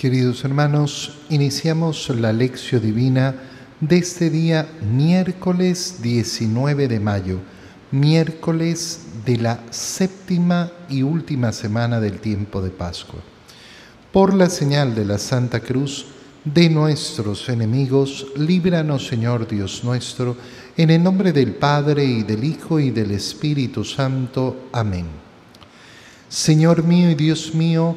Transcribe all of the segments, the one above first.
Queridos hermanos, iniciamos la lección divina de este día miércoles 19 de mayo, miércoles de la séptima y última semana del tiempo de Pascua. Por la señal de la Santa Cruz de nuestros enemigos, líbranos Señor Dios nuestro, en el nombre del Padre y del Hijo y del Espíritu Santo. Amén. Señor mío y Dios mío,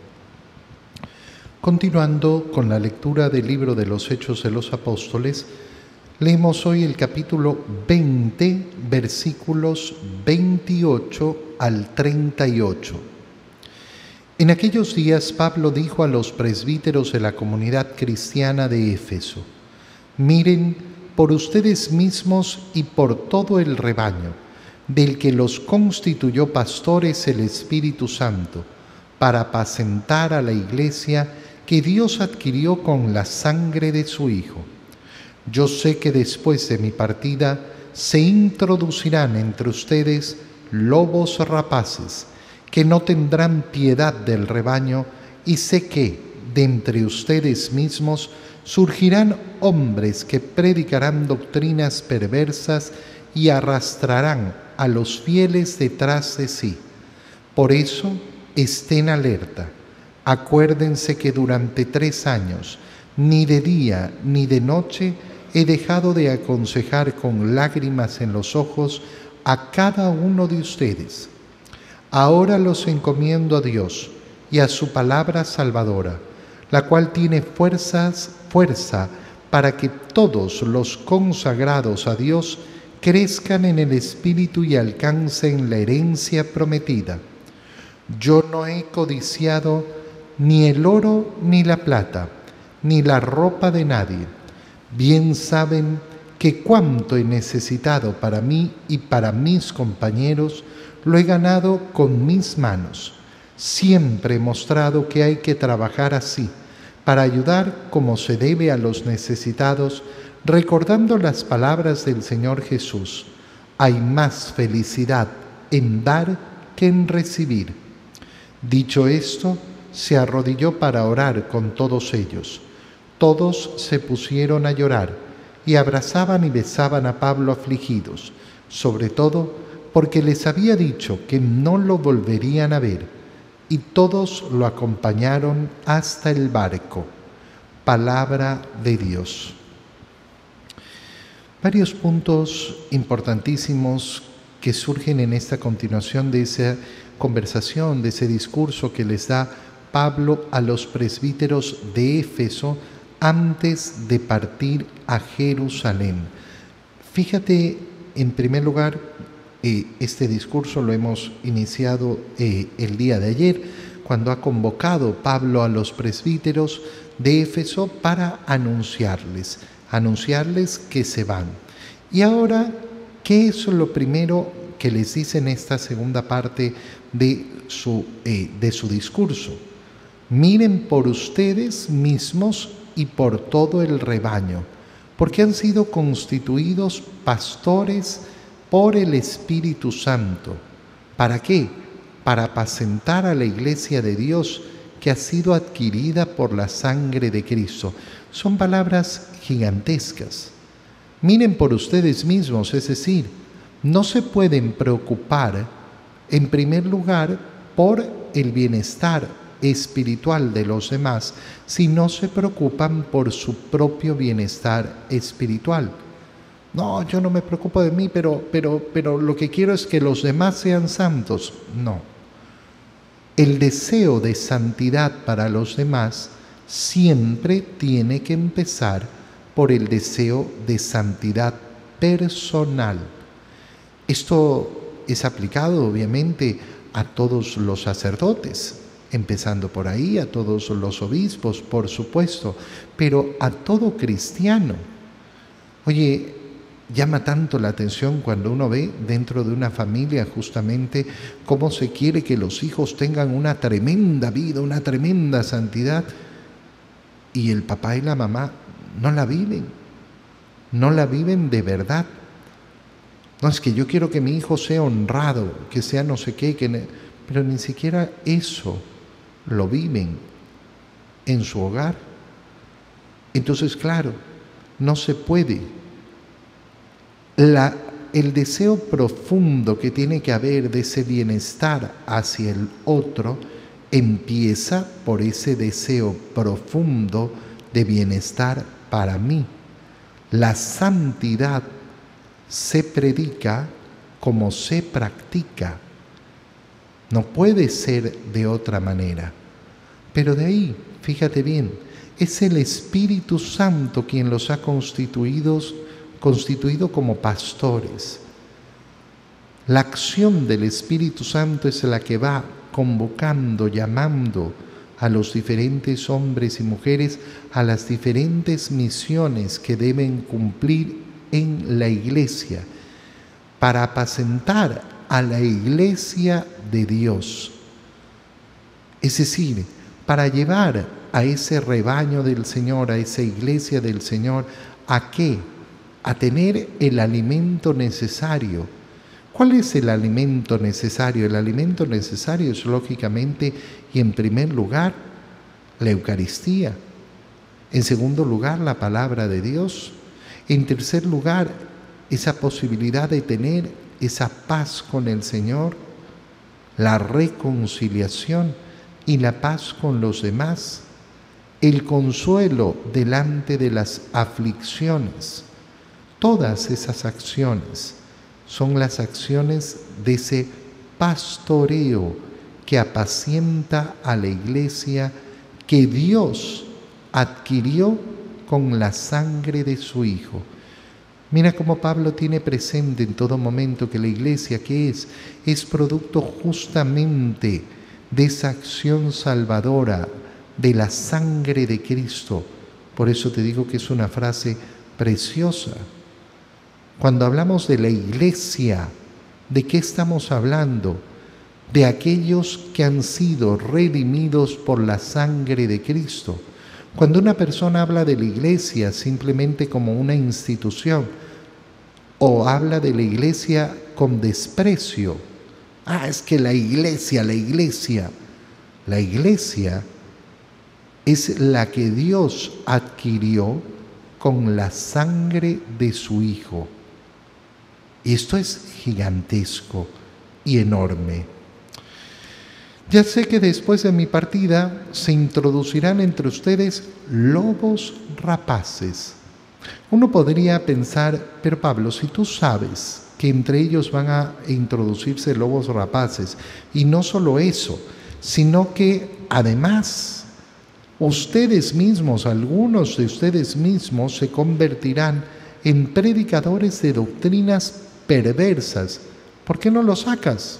Continuando con la lectura del libro de los Hechos de los Apóstoles, leemos hoy el capítulo 20, versículos 28 al 38. En aquellos días Pablo dijo a los presbíteros de la comunidad cristiana de Éfeso, miren por ustedes mismos y por todo el rebaño, del que los constituyó pastores el Espíritu Santo, para apacentar a la iglesia que Dios adquirió con la sangre de su Hijo. Yo sé que después de mi partida se introducirán entre ustedes lobos rapaces, que no tendrán piedad del rebaño, y sé que de entre ustedes mismos surgirán hombres que predicarán doctrinas perversas y arrastrarán a los fieles detrás de sí. Por eso, estén alerta Acuérdense que durante tres años, ni de día ni de noche, he dejado de aconsejar con lágrimas en los ojos a cada uno de ustedes. Ahora los encomiendo a Dios y a su palabra salvadora, la cual tiene fuerzas, fuerza para que todos los consagrados a Dios crezcan en el Espíritu y alcancen la herencia prometida. Yo no he codiciado ni el oro ni la plata, ni la ropa de nadie. Bien saben que cuanto he necesitado para mí y para mis compañeros, lo he ganado con mis manos. Siempre he mostrado que hay que trabajar así, para ayudar como se debe a los necesitados, recordando las palabras del Señor Jesús. Hay más felicidad en dar que en recibir. Dicho esto, se arrodilló para orar con todos ellos. Todos se pusieron a llorar y abrazaban y besaban a Pablo afligidos, sobre todo porque les había dicho que no lo volverían a ver, y todos lo acompañaron hasta el barco. Palabra de Dios. Varios puntos importantísimos que surgen en esta continuación de esa conversación, de ese discurso que les da Pablo a los presbíteros de Éfeso antes de partir a Jerusalén. Fíjate, en primer lugar, eh, este discurso lo hemos iniciado eh, el día de ayer, cuando ha convocado Pablo a los presbíteros de Éfeso para anunciarles, anunciarles que se van. Y ahora, ¿qué es lo primero que les dice en esta segunda parte de su, eh, de su discurso? Miren por ustedes mismos y por todo el rebaño, porque han sido constituidos pastores por el Espíritu Santo. ¿Para qué? Para apacentar a la iglesia de Dios que ha sido adquirida por la sangre de Cristo. Son palabras gigantescas. Miren por ustedes mismos, es decir, no se pueden preocupar en primer lugar por el bienestar espiritual de los demás si no se preocupan por su propio bienestar espiritual. No, yo no me preocupo de mí, pero, pero, pero lo que quiero es que los demás sean santos. No. El deseo de santidad para los demás siempre tiene que empezar por el deseo de santidad personal. Esto es aplicado obviamente a todos los sacerdotes, empezando por ahí, a todos los obispos, por supuesto, pero a todo cristiano. Oye, llama tanto la atención cuando uno ve dentro de una familia justamente cómo se quiere que los hijos tengan una tremenda vida, una tremenda santidad, y el papá y la mamá no la viven, no la viven de verdad. No es que yo quiero que mi hijo sea honrado, que sea no sé qué, que pero ni siquiera eso lo viven en su hogar. Entonces, claro, no se puede. La, el deseo profundo que tiene que haber de ese bienestar hacia el otro empieza por ese deseo profundo de bienestar para mí. La santidad se predica como se practica. No puede ser de otra manera. Pero de ahí, fíjate bien, es el Espíritu Santo quien los ha constituido, constituido como pastores. La acción del Espíritu Santo es la que va convocando, llamando a los diferentes hombres y mujeres a las diferentes misiones que deben cumplir en la iglesia para apacentar a la iglesia de Dios. Es decir, para llevar a ese rebaño del Señor, a esa iglesia del Señor, ¿a qué? A tener el alimento necesario. ¿Cuál es el alimento necesario? El alimento necesario es lógicamente y en primer lugar la Eucaristía. En segundo lugar, la palabra de Dios. En tercer lugar, esa posibilidad de tener esa paz con el Señor, la reconciliación y la paz con los demás, el consuelo delante de las aflicciones. Todas esas acciones son las acciones de ese pastoreo que apacienta a la iglesia que Dios adquirió con la sangre de su Hijo. Mira cómo Pablo tiene presente en todo momento que la iglesia que es, es producto justamente de esa acción salvadora de la sangre de Cristo. Por eso te digo que es una frase preciosa. Cuando hablamos de la iglesia, ¿de qué estamos hablando? De aquellos que han sido redimidos por la sangre de Cristo. Cuando una persona habla de la iglesia simplemente como una institución o habla de la iglesia con desprecio, ah, es que la iglesia, la iglesia, la iglesia es la que Dios adquirió con la sangre de su Hijo. Y esto es gigantesco y enorme. Ya sé que después de mi partida se introducirán entre ustedes lobos rapaces. Uno podría pensar, pero Pablo, si tú sabes que entre ellos van a introducirse lobos rapaces, y no solo eso, sino que además ustedes mismos, algunos de ustedes mismos, se convertirán en predicadores de doctrinas perversas. ¿Por qué no los sacas?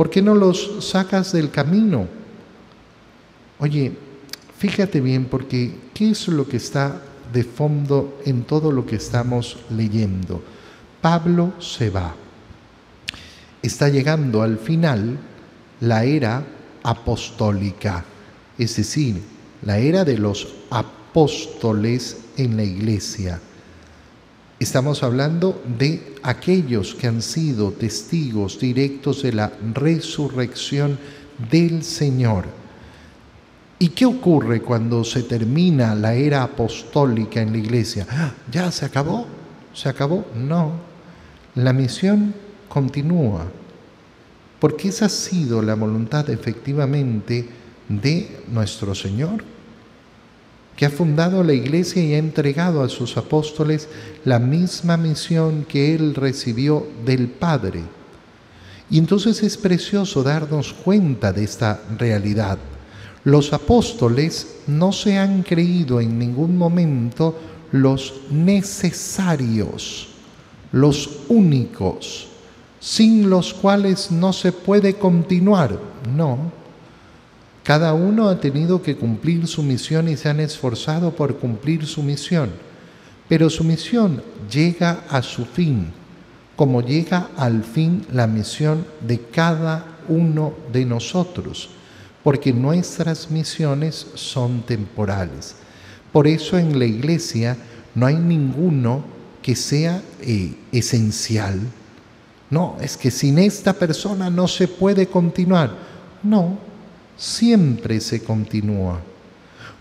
¿Por qué no los sacas del camino? Oye, fíjate bien porque ¿qué es lo que está de fondo en todo lo que estamos leyendo? Pablo se va. Está llegando al final la era apostólica, es decir, la era de los apóstoles en la iglesia. Estamos hablando de aquellos que han sido testigos directos de la resurrección del Señor. ¿Y qué ocurre cuando se termina la era apostólica en la iglesia? Ah, ¿Ya se acabó? ¿Se acabó? No. La misión continúa. Porque esa ha sido la voluntad efectivamente de nuestro Señor que ha fundado la iglesia y ha entregado a sus apóstoles la misma misión que él recibió del Padre. Y entonces es precioso darnos cuenta de esta realidad. Los apóstoles no se han creído en ningún momento los necesarios, los únicos, sin los cuales no se puede continuar. No, cada uno ha tenido que cumplir su misión y se han esforzado por cumplir su misión. pero su misión llega a su fin, como llega al fin la misión de cada uno de nosotros, porque nuestras misiones son temporales. Por eso en la iglesia no hay ninguno que sea eh, esencial. No, es que sin esta persona no se puede continuar. No, siempre se continúa.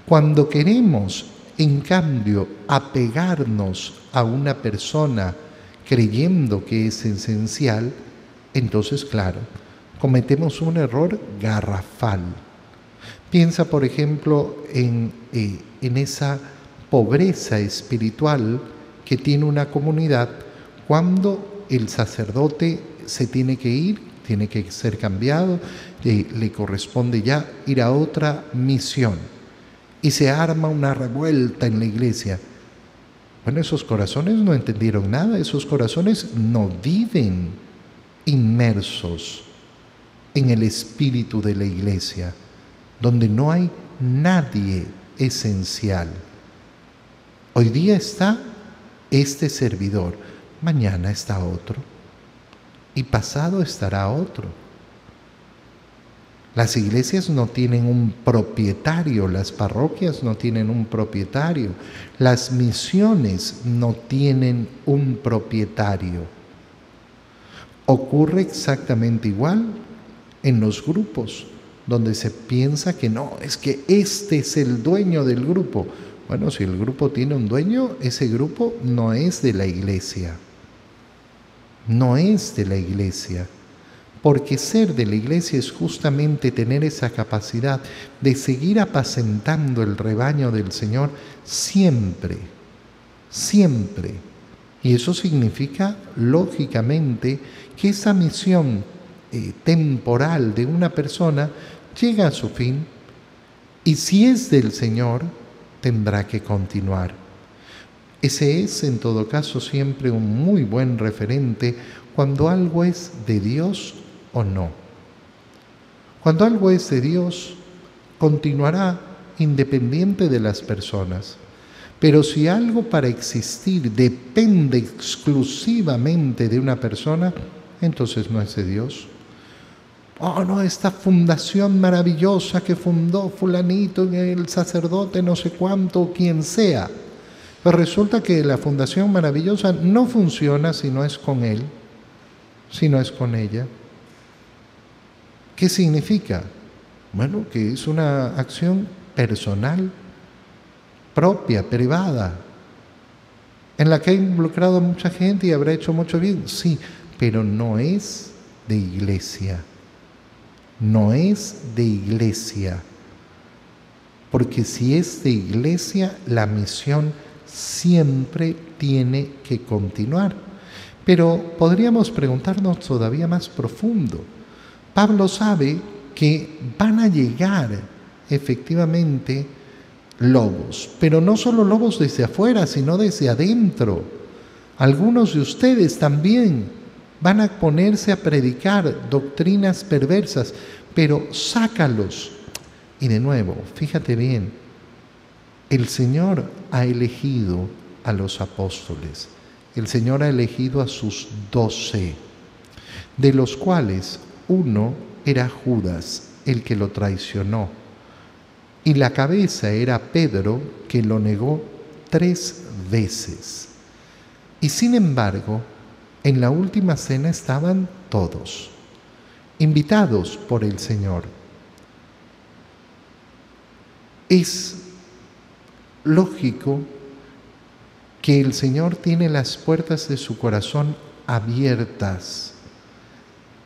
Cuando queremos, en cambio, apegarnos a una persona creyendo que es esencial, entonces, claro, cometemos un error garrafal. Piensa, por ejemplo, en, eh, en esa pobreza espiritual que tiene una comunidad cuando el sacerdote se tiene que ir, tiene que ser cambiado, eh, le corresponde ya ir a otra misión y se arma una revuelta en la iglesia. Bueno, esos corazones no entendieron nada, esos corazones no viven inmersos en el espíritu de la iglesia, donde no hay nadie esencial. Hoy día está este servidor, mañana está otro y pasado estará otro. Las iglesias no tienen un propietario, las parroquias no tienen un propietario, las misiones no tienen un propietario. Ocurre exactamente igual en los grupos, donde se piensa que no, es que este es el dueño del grupo. Bueno, si el grupo tiene un dueño, ese grupo no es de la iglesia. No es de la iglesia porque ser de la iglesia es justamente tener esa capacidad de seguir apacentando el rebaño del Señor siempre, siempre. Y eso significa, lógicamente, que esa misión eh, temporal de una persona llega a su fin y si es del Señor, tendrá que continuar. Ese es, en todo caso, siempre un muy buen referente cuando algo es de Dios o no. Cuando algo es de Dios, continuará independiente de las personas. Pero si algo para existir depende exclusivamente de una persona, entonces no es de Dios. Oh, no, esta fundación maravillosa que fundó fulanito, el sacerdote, no sé cuánto, quien sea. Pues resulta que la fundación maravillosa no funciona si no es con él, si no es con ella. ¿Qué significa? Bueno, que es una acción personal, propia, privada, en la que ha involucrado mucha gente y habrá hecho mucho bien, sí, pero no es de iglesia. No es de iglesia. Porque si es de iglesia, la misión siempre tiene que continuar. Pero podríamos preguntarnos todavía más profundo. Pablo sabe que van a llegar efectivamente lobos, pero no solo lobos desde afuera, sino desde adentro. Algunos de ustedes también van a ponerse a predicar doctrinas perversas, pero sácalos. Y de nuevo, fíjate bien, el Señor ha elegido a los apóstoles, el Señor ha elegido a sus doce, de los cuales uno era Judas, el que lo traicionó, y la cabeza era Pedro, que lo negó tres veces. Y sin embargo, en la última cena estaban todos, invitados por el Señor. Es lógico que el Señor tiene las puertas de su corazón abiertas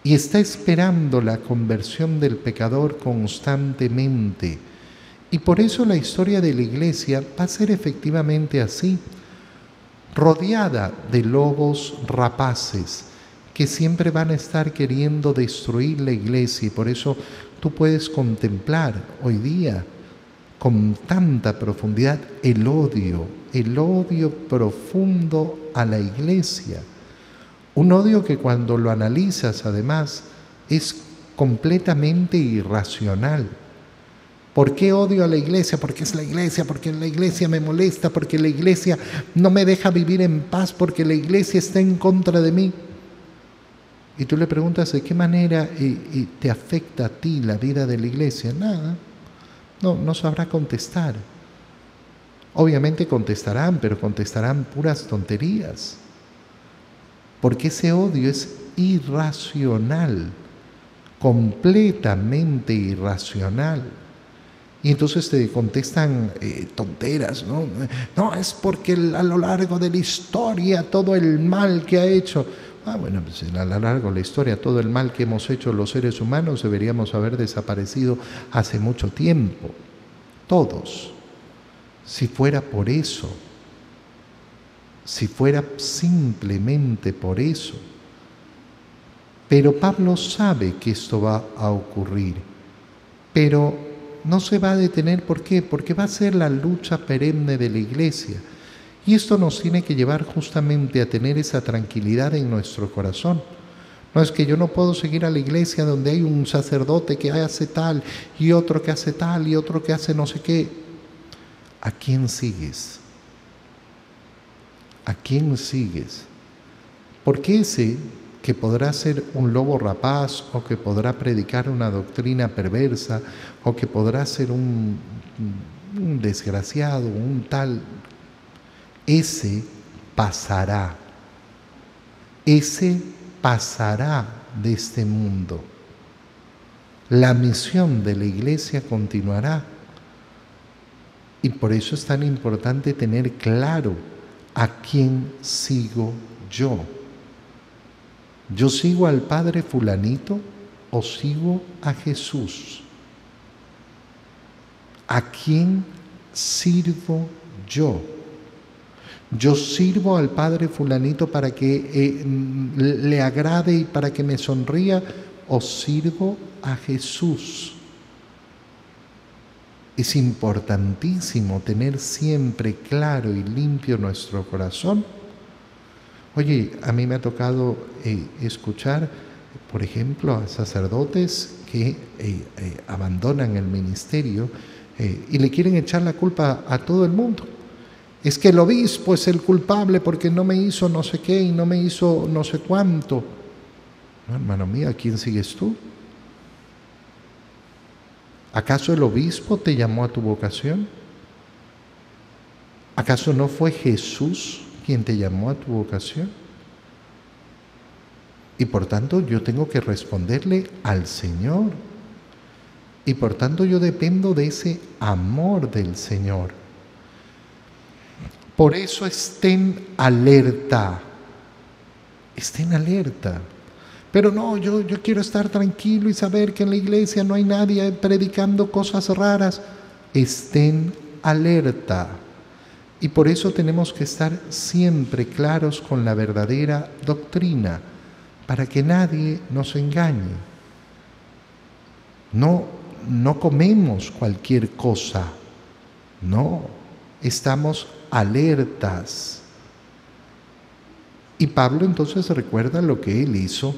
y está esperando la conversión del pecador constantemente. Y por eso la historia de la iglesia va a ser efectivamente así, rodeada de lobos rapaces que siempre van a estar queriendo destruir la iglesia y por eso tú puedes contemplar hoy día con tanta profundidad el odio, el odio profundo a la iglesia un odio que cuando lo analizas además es completamente irracional. ¿Por qué odio a la iglesia? Porque es la iglesia, porque la iglesia me molesta, porque la iglesia no me deja vivir en paz, porque la iglesia está en contra de mí. Y tú le preguntas de qué manera te afecta a ti la vida de la iglesia. Nada. No, no sabrá contestar. Obviamente contestarán, pero contestarán puras tonterías. Porque ese odio es irracional, completamente irracional. Y entonces te contestan eh, tonteras, ¿no? No, es porque a lo largo de la historia todo el mal que ha hecho. Ah, bueno, pues a lo largo de la historia todo el mal que hemos hecho los seres humanos deberíamos haber desaparecido hace mucho tiempo. Todos. Si fuera por eso, si fuera simplemente por eso. Pero Pablo sabe que esto va a ocurrir, pero no se va a detener. ¿Por qué? Porque va a ser la lucha perenne de la iglesia. Y esto nos tiene que llevar justamente a tener esa tranquilidad en nuestro corazón. No es que yo no puedo seguir a la iglesia donde hay un sacerdote que hace tal y otro que hace tal y otro que hace no sé qué. ¿A quién sigues? ¿A quién sigues? Porque ese que podrá ser un lobo rapaz o que podrá predicar una doctrina perversa o que podrá ser un, desgraciado, un tal, ese pasará, ese pasará de este mundo. La misión de la iglesia continuará. Y por eso es tan importante tener claro a quién sigo yo. ¿Yo sigo al Padre fulanito o sigo a Jesús? ¿A quién sirvo yo? Yo sirvo al Padre fulanito para que eh, le agrade y para que me sonría o sirvo a Jesús. Es importantísimo tener siempre claro y limpio nuestro corazón Oye, a mí me ha tocado eh, escuchar, por ejemplo, a sacerdotes que eh, eh, abandonan el ministerio y le quieren echar la culpa a todo el mundo. Es que el obispo es el culpable porque no me hizo no sé qué y no me hizo no sé cuánto. hermano mío, ¿a quién sigues tú? ¿Acaso el obispo te llamó a tu vocación? ¿Acaso no fue Jesús quien te llamó a tu vocación. Y por tanto yo tengo que responderle al Señor. Y por tanto yo dependo de ese amor del Señor. Por eso estén alerta. Estén alerta. Pero no, yo, yo quiero estar tranquilo y saber que en la iglesia no hay nadie predicando cosas raras. Estén alerta. Y por eso tenemos que estar siempre claros con la verdadera doctrina, para que nadie nos engañe. No, no comemos cualquier cosa, no, estamos alertas. Y Pablo entonces recuerda lo que él hizo,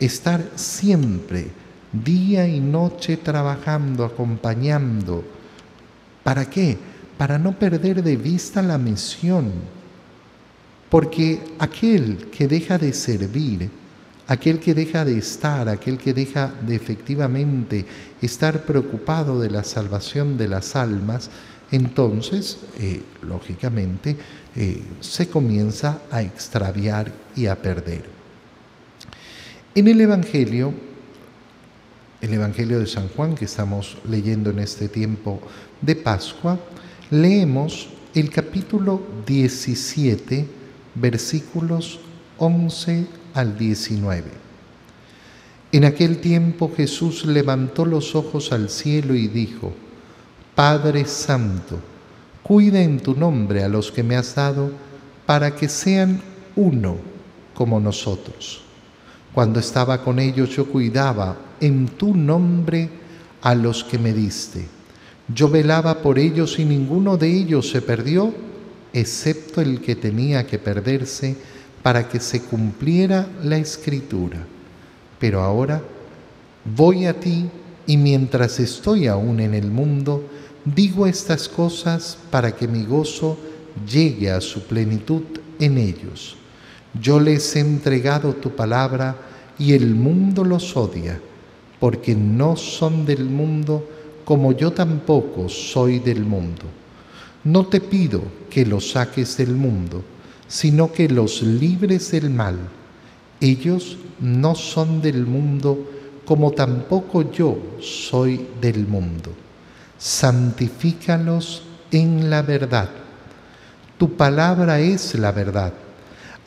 estar siempre, día y noche trabajando, acompañando. ¿Para qué? para no perder de vista la misión. Porque aquel que deja de servir, aquel que deja de estar, aquel que deja de efectivamente estar preocupado de la salvación de las almas, entonces, eh, lógicamente, eh, se comienza a extraviar y a perder. En el Evangelio, el Evangelio de San Juan que estamos leyendo en este tiempo de Pascua, leemos el capítulo 17, versículos 11 al 19. En aquel tiempo Jesús levantó los ojos al cielo y dijo, Padre Santo, cuida en tu nombre a los que me has dado, para que sean uno como nosotros. Cuando estaba con ellos yo cuidaba en tu nombre a los que me diste yo velaba por ellos y ninguno de ellos se perdió, excepto el que tenía que perderse para que se cumpliera la escritura. Pero ahora voy a ti y mientras estoy aún en el mundo, digo estas cosas para que mi gozo llegue a su plenitud en ellos. Yo les he entregado tu palabra y el mundo los odia, porque no son del mundo como yo tampoco soy del mundo. No te pido que los saques del mundo, sino que los libres del mal. Ellos no son del mundo como tampoco yo soy del mundo. Santifícalos en la verdad. Tu palabra es la verdad.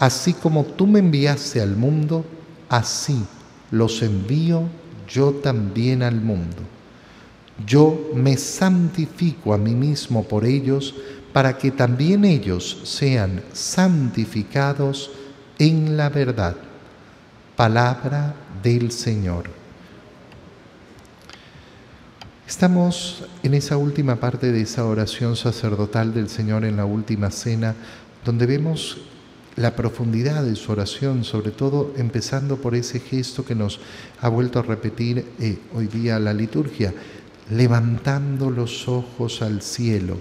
Así como tú me enviaste al mundo, así los envío yo también al mundo. Yo me santifico a mí mismo por ellos, para que también ellos sean santificados en la verdad. Palabra del Señor. Estamos en esa última parte de esa oración sacerdotal del Señor en la última cena, donde vemos la profundidad de su oración, sobre todo empezando por ese gesto que nos ha vuelto a repetir eh, hoy día la liturgia, levantando los ojos al cielo.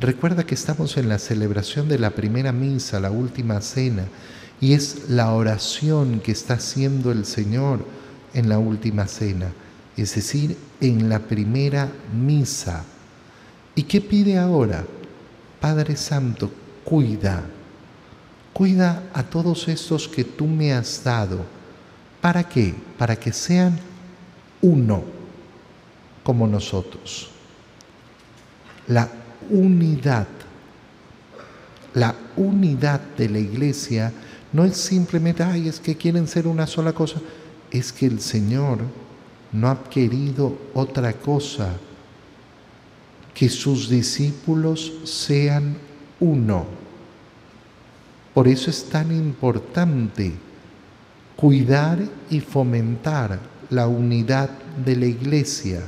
Recuerda que estamos en la celebración de la primera misa, la última cena, y es la oración que está haciendo el Señor en la última cena es decir, en la primera misa. ¿Y qué pide ahora? Padre Santo, cuida, cuida a todos estos que tú me has dado. ¿Para qué? Para que sean uno como nosotros. La unidad, la unidad de la iglesia no es simplemente, ay, es que quieren ser una sola cosa, es que el Señor no ha querido otra cosa que sus discípulos sean uno. Por eso es tan importante cuidar y fomentar la unidad de la iglesia,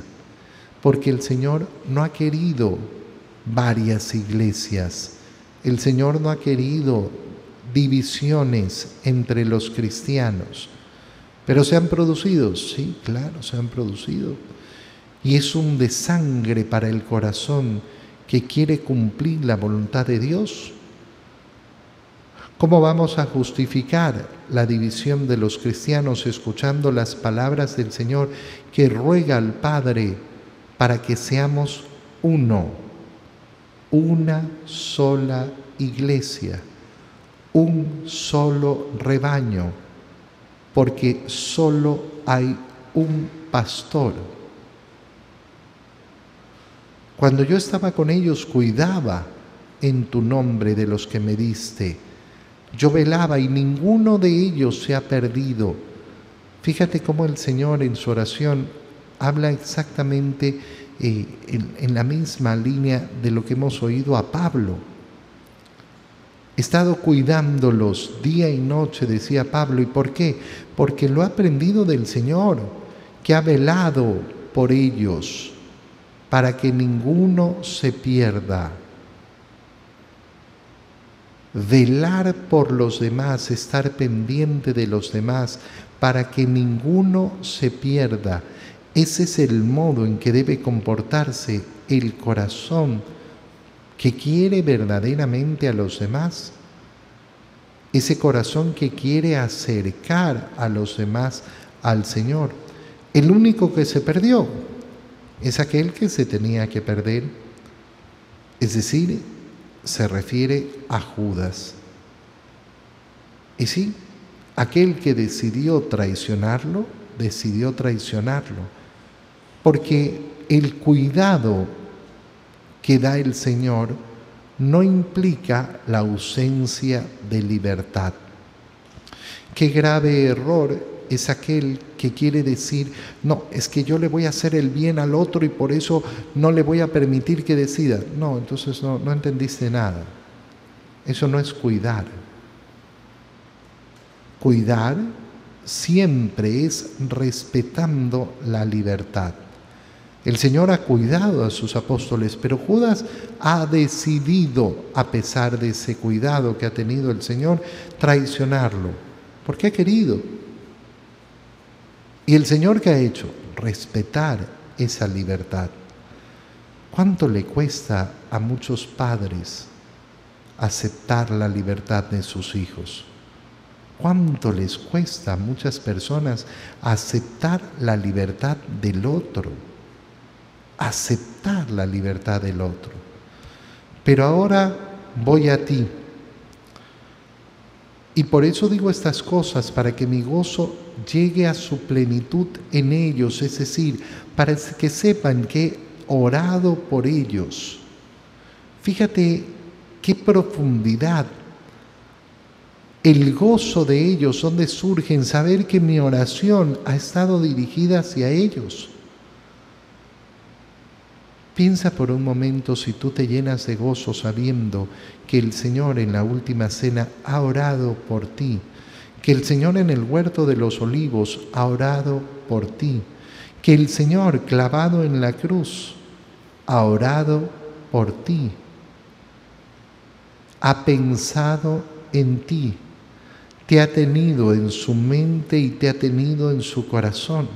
porque el Señor no ha querido varias iglesias, el Señor no ha querido divisiones entre los cristianos. Pero se han producido, sí, claro, se han producido. Y es un desangre para el corazón que quiere cumplir la voluntad de Dios. ¿Cómo vamos a justificar la división de los cristianos escuchando las palabras del Señor que ruega al Padre para que seamos uno, una sola iglesia, un solo rebaño? porque solo hay un pastor. Cuando yo estaba con ellos, cuidaba en tu nombre de los que me diste. Yo velaba y ninguno de ellos se ha perdido. Fíjate cómo el Señor en su oración habla exactamente eh, en la misma línea de lo que hemos oído a Pablo. He estado cuidándolos día y noche, decía Pablo. ¿Y por qué? Porque lo ha aprendido del Señor, que ha velado por ellos, para que ninguno se pierda. Velar por los demás, estar pendiente de los demás, para que ninguno se pierda. Ese es el modo en que debe comportarse el corazón que quiere verdaderamente a los demás, ese corazón que quiere acercar a los demás al Señor. El único que se perdió es aquel que se tenía que perder, es decir, se refiere a Judas. Y sí, aquel que decidió traicionarlo, decidió traicionarlo, porque el cuidado que da el Señor no implica la ausencia de libertad. Qué grave error es aquel que quiere decir, no, es que yo le voy a hacer el bien al otro y por eso no le voy a permitir que decida. No, entonces no, no entendiste nada. Eso no es cuidar. Cuidar siempre es respetando la libertad. El Señor ha cuidado a sus apóstoles, pero Judas ha decidido, a pesar de ese cuidado que ha tenido el Señor, traicionarlo. Porque ha querido. ¿Y el Señor qué ha hecho? Respetar esa libertad. ¿Cuánto le cuesta a muchos padres aceptar la libertad de sus hijos? ¿Cuánto les cuesta a muchas personas aceptar la libertad del otro? Aceptar la libertad del otro. Pero ahora voy a ti. Y por eso digo estas cosas, para que mi gozo llegue a su plenitud en ellos, es decir, para que sepan que he orado por ellos. Fíjate qué profundidad el gozo de ellos, donde surge en saber que mi oración ha estado dirigida hacia ellos. Piensa por un momento si tú te llenas de gozo sabiendo que el Señor en la última cena ha orado por ti, que el Señor en el huerto de los olivos ha orado por ti, que el Señor clavado en la cruz ha orado por ti, ha pensado en ti te ha tenido en su mente y te ha tenido en su corazón.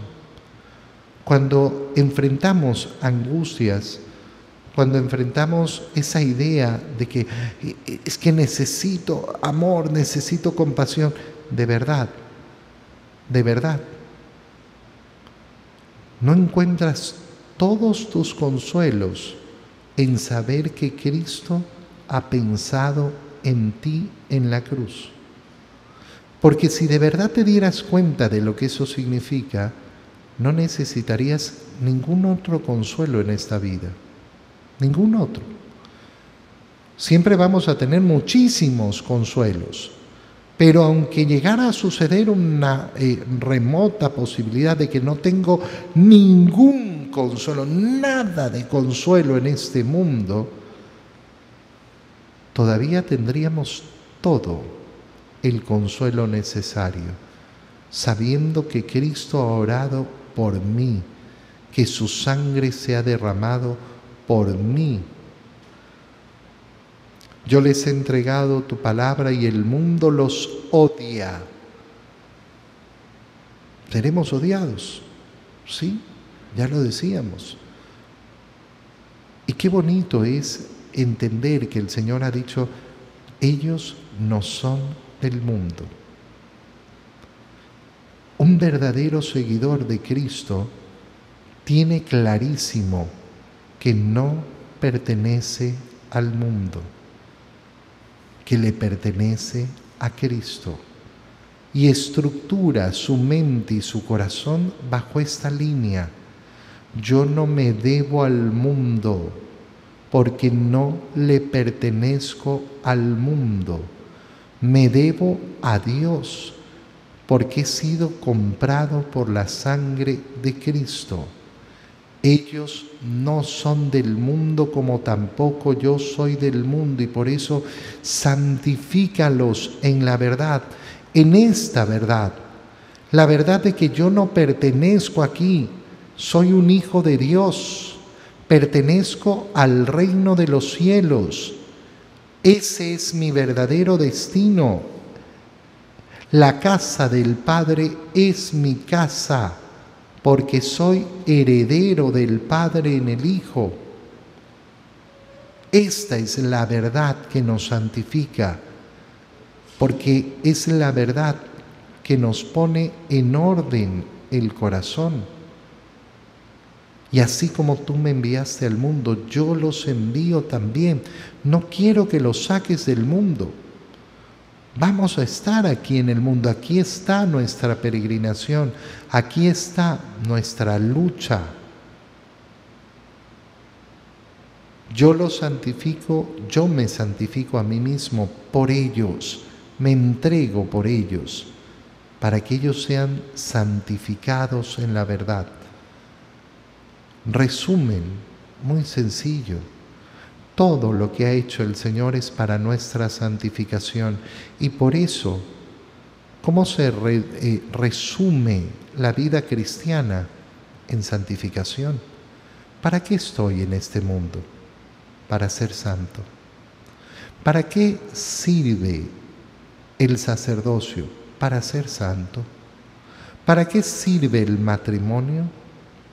Cuando enfrentamos angustias, cuando enfrentamos esa idea de que es que necesito amor, necesito compasión, de verdad, de verdad, no encuentras todos tus consuelos en saber que Cristo ha pensado en ti en la cruz. Porque si de verdad te dieras cuenta de lo que eso significa, no necesitarías ningún otro consuelo en esta vida. Ningún otro. Siempre vamos a tener muchísimos consuelos. Pero aunque llegara a suceder una eh, remota posibilidad de que no tengo ningún consuelo, nada de consuelo en este mundo, todavía tendríamos todo el consuelo necesario, sabiendo que Cristo ha orado por mí, que su sangre se ha derramado por mí. Yo les he entregado tu palabra y el mundo los odia. Seremos odiados, ¿sí? Ya lo decíamos. Y qué bonito es entender que el Señor ha dicho, ellos no son del mundo. Un verdadero seguidor de Cristo tiene clarísimo que no pertenece al mundo, que le pertenece a Cristo y estructura su mente y su corazón bajo esta línea. Yo no me debo al mundo porque no le pertenezco al mundo me debo a Dios porque he sido comprado por la sangre de Cristo. Ellos no son del mundo como tampoco yo soy del mundo y por eso santifícalos en la verdad, en esta verdad. La verdad de que yo no pertenezco aquí, soy un hijo de Dios, pertenezco al reino de los cielos ese es mi verdadero destino. La casa del Padre es mi casa, porque soy heredero del Padre en el Hijo. Esta es la verdad que nos santifica, porque es la verdad que nos pone en orden el corazón. Y así como tú me enviaste al mundo, yo los envío también. No quiero que los saques del mundo. Vamos a estar aquí en el mundo. Aquí está nuestra peregrinación. Aquí está nuestra lucha. Yo los santifico, yo me santifico a mí mismo por ellos. Me entrego por ellos para que ellos sean santificados en la verdad resumen muy sencillo. Todo lo que ha hecho el Señor es para nuestra santificación y por eso, ¿cómo se eh, resume la vida cristiana en santificación? ¿Para qué estoy en este mundo? Para ser santo. ¿Para qué sirve el sacerdocio? Para ser santo. ¿Para qué sirve el matrimonio?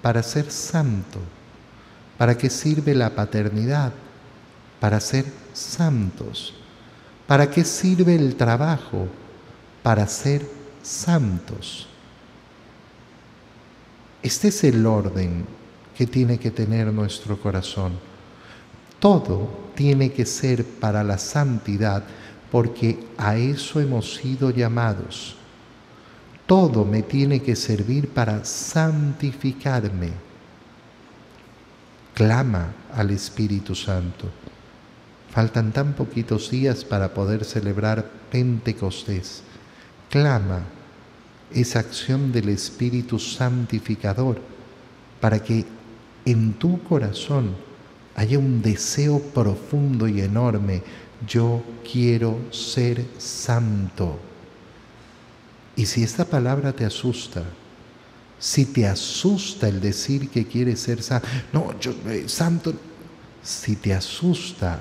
para ser santo. ¿Para qué sirve la paternidad? Para ser santos. ¿Para qué sirve el trabajo? Para ser santos. Este es el orden que tiene que tener nuestro corazón. Todo tiene que ser para la santidad porque a eso hemos sido llamados. Todo me tiene que servir para santificarme. Clama al Espíritu Santo. Faltan tan poquitos días para poder celebrar Pentecostés. Clama esa acción del Espíritu Santificador para que en tu corazón haya un deseo profundo y enorme. Yo quiero ser santo. Y si esta palabra te asusta, si te asusta el decir que quieres ser santo, no, yo eh, santo, si te asusta,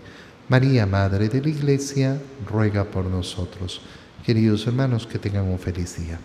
María, Madre de la Iglesia, ruega por nosotros. Queridos hermanos, que tengan un feliz día.